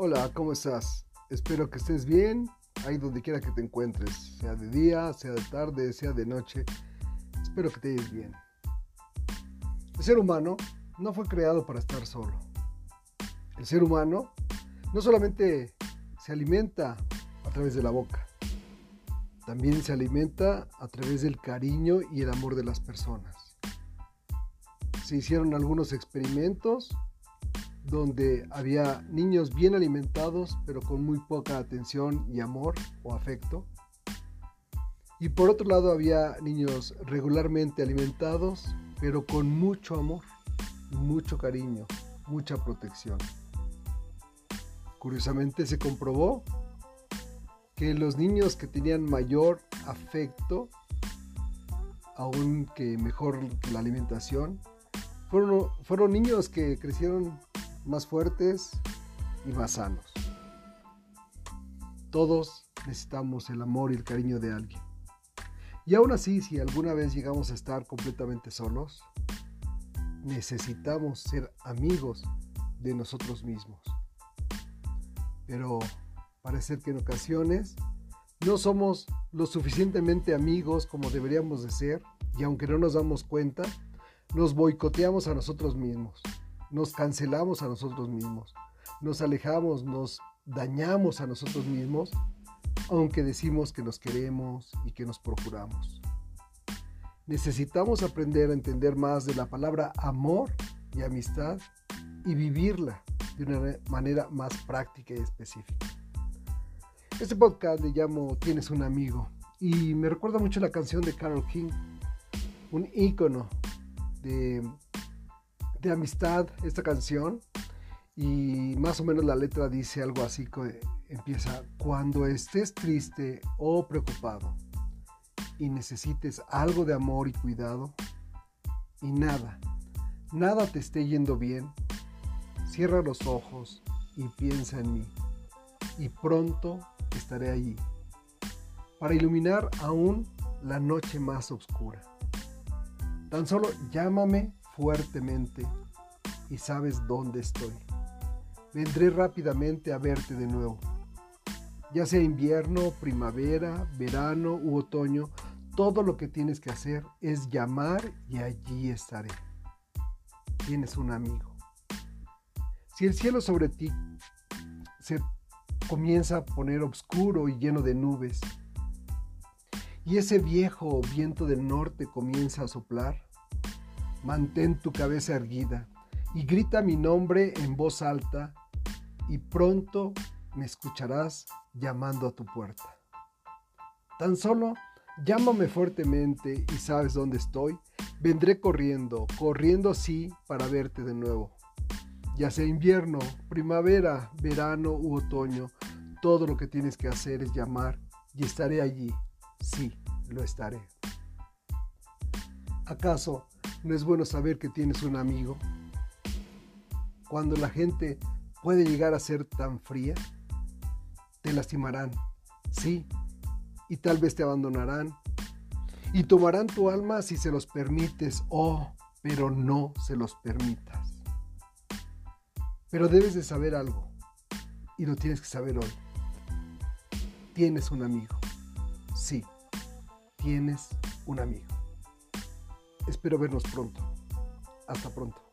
Hola, ¿cómo estás? Espero que estés bien, ahí donde quiera que te encuentres, sea de día, sea de tarde, sea de noche. Espero que te estés bien. El ser humano no fue creado para estar solo. El ser humano no solamente se alimenta a través de la boca, también se alimenta a través del cariño y el amor de las personas. Se hicieron algunos experimentos donde había niños bien alimentados, pero con muy poca atención y amor o afecto. Y por otro lado había niños regularmente alimentados, pero con mucho amor, mucho cariño, mucha protección. Curiosamente se comprobó que los niños que tenían mayor afecto, aún que mejor que la alimentación, fueron, fueron niños que crecieron más fuertes y más sanos. Todos necesitamos el amor y el cariño de alguien. Y aún así, si alguna vez llegamos a estar completamente solos, necesitamos ser amigos de nosotros mismos. Pero parece que en ocasiones no somos lo suficientemente amigos como deberíamos de ser y aunque no nos damos cuenta, nos boicoteamos a nosotros mismos nos cancelamos a nosotros mismos, nos alejamos, nos dañamos a nosotros mismos, aunque decimos que nos queremos y que nos procuramos. Necesitamos aprender a entender más de la palabra amor y amistad y vivirla de una manera más práctica y específica. Este podcast le llamo Tienes un amigo y me recuerda mucho la canción de Carol King, un ícono de de amistad esta canción y más o menos la letra dice algo así que empieza cuando estés triste o preocupado y necesites algo de amor y cuidado y nada, nada te esté yendo bien, cierra los ojos y piensa en mí y pronto estaré allí para iluminar aún la noche más oscura. Tan solo llámame fuertemente y sabes dónde estoy. Vendré rápidamente a verte de nuevo. Ya sea invierno, primavera, verano u otoño, todo lo que tienes que hacer es llamar y allí estaré. Tienes un amigo. Si el cielo sobre ti se comienza a poner oscuro y lleno de nubes, y ese viejo viento del norte comienza a soplar, Mantén tu cabeza erguida y grita mi nombre en voz alta y pronto me escucharás llamando a tu puerta. Tan solo llámame fuertemente y sabes dónde estoy. Vendré corriendo, corriendo sí para verte de nuevo. Ya sea invierno, primavera, verano u otoño, todo lo que tienes que hacer es llamar y estaré allí. Sí, lo estaré. ¿Acaso ¿No es bueno saber que tienes un amigo? Cuando la gente puede llegar a ser tan fría, te lastimarán, sí, y tal vez te abandonarán, y tomarán tu alma si se los permites, oh, pero no se los permitas. Pero debes de saber algo, y lo tienes que saber hoy. Tienes un amigo, sí, tienes un amigo. Espero vernos pronto. Hasta pronto.